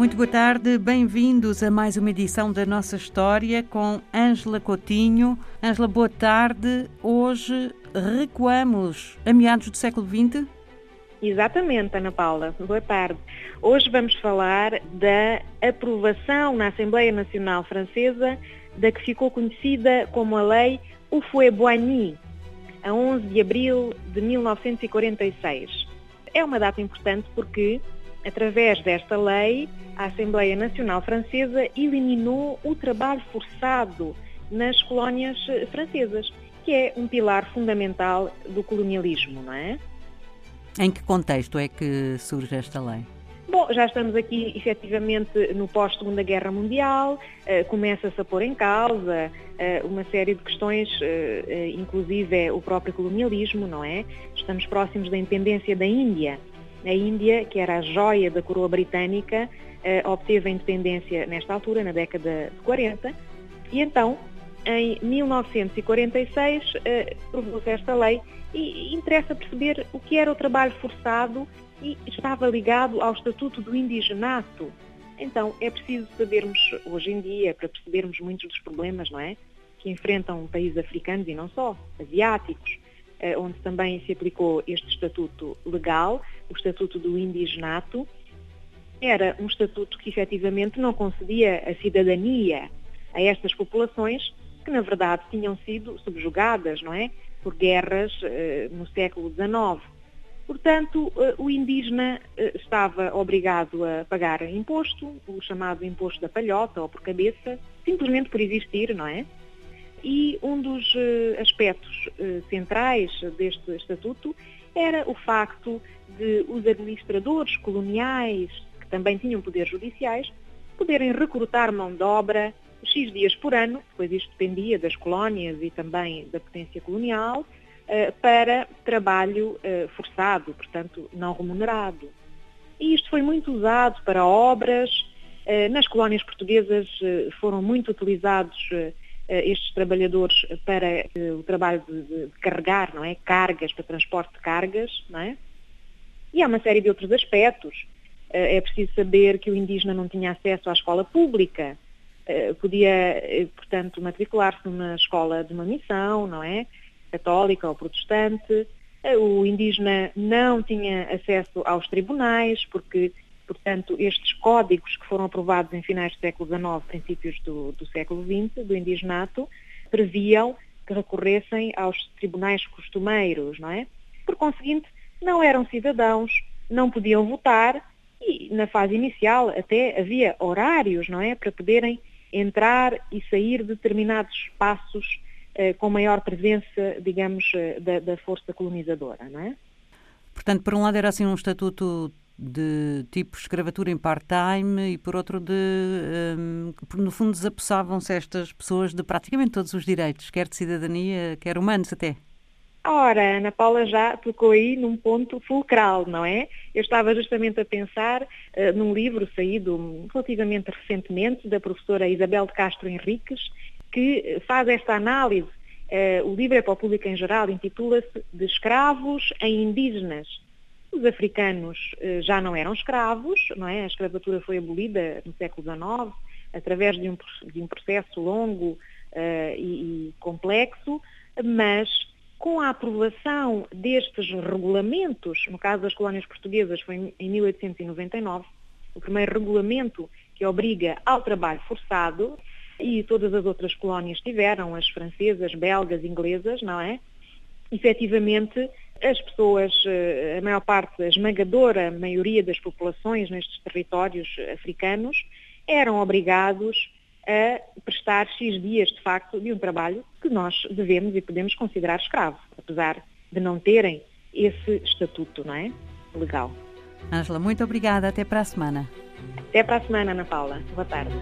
Muito boa tarde, bem-vindos a mais uma edição da nossa história com Ângela Coutinho. Ângela, boa tarde. Hoje recuamos a meados do século XX? Exatamente, Ana Paula. Boa tarde. Hoje vamos falar da aprovação na Assembleia Nacional Francesa da que ficou conhecida como a Lei Houphouët-Boigny, a 11 de abril de 1946. É uma data importante porque, através desta lei, a Assembleia Nacional Francesa eliminou o trabalho forçado nas colónias francesas, que é um pilar fundamental do colonialismo, não é? Em que contexto é que surge esta lei? Bom, já estamos aqui efetivamente no pós-Segunda Guerra Mundial, uh, começa-se a pôr em causa uh, uma série de questões, uh, inclusive é o próprio colonialismo, não é? Estamos próximos da independência da Índia. A Índia, que era a joia da coroa britânica, obteve a independência nesta altura, na década de 40, e então, em 1946, provou-se esta lei e interessa perceber o que era o trabalho forçado e estava ligado ao Estatuto do Indigenato. Então, é preciso sabermos, hoje em dia, para percebermos muitos dos problemas, não é? Que enfrentam países africanos e não só, asiáticos, eh, onde também se aplicou este estatuto legal, o Estatuto do Indigenato. Era um estatuto que efetivamente não concedia a cidadania a estas populações que, na verdade, tinham sido subjugadas, não é? Por guerras eh, no século XIX. Portanto, eh, o indígena eh, estava obrigado a pagar imposto, o chamado imposto da palhota ou por cabeça, simplesmente por existir, não é? E um dos eh, aspectos centrais deste estatuto era o facto de os administradores coloniais, que também tinham poderes judiciais, poderem recrutar mão de obra X dias por ano, pois isto dependia das colónias e também da potência colonial, eh, para trabalho eh, forçado, portanto, não remunerado. E isto foi muito usado para obras. Eh, nas colónias portuguesas foram muito utilizados estes trabalhadores para o trabalho de, carregar, não é? Cargas, para transporte de cargas, não é? E há uma série de outros aspectos. É preciso saber que o indígena não tinha acesso à escola pública, podia, portanto, matricular-se numa escola de uma missão, não é? católica ou protestante. O indígena não tinha acesso aos tribunais, porque, portanto, estes códigos que foram aprovados em finais do século XIX, princípios do, do século XX, do indigenato, previam que recorressem aos tribunais costumeiros, não é? Por conseguinte, não eram cidadãos, não podiam votar e, na fase inicial, até havia horários, não é? Para poderem entrar e sair de determinados espaços eh, com maior presença, digamos, eh, da, da, força colonizadora, não é? Portanto, por um lado era assim um estatuto de tipo escravatura em part-time e por outro de, um, no fundo, desapossavam-se estas pessoas de praticamente todos os direitos, quer de cidadania, quer humanos até. Ora, Ana Paula já tocou aí num ponto fulcral, não é? Eu estava justamente a pensar uh, num livro saído relativamente recentemente da professora Isabel de Castro Henriques, que faz esta análise. Uh, o livro é para o público em geral, intitula-se De escravos em indígenas. Os africanos uh, já não eram escravos, não é? A escravatura foi abolida no século XIX, através de um, de um processo longo uh, e, e complexo, mas com a aprovação destes regulamentos, no caso das colónias portuguesas foi em 1899, o primeiro regulamento que obriga ao trabalho forçado, e todas as outras colónias tiveram, as francesas, belgas, inglesas, não é? Efetivamente, as pessoas, eh, a maior parte, a esmagadora maioria das populações nestes territórios africanos, eram obrigados a prestar X dias, de facto, de um trabalho que nós devemos e podemos considerar escravo, apesar de não terem esse estatuto, não é? Legal. Ângela, muito obrigada. Até para a semana. Até para a semana, Ana Paula. Boa tarde.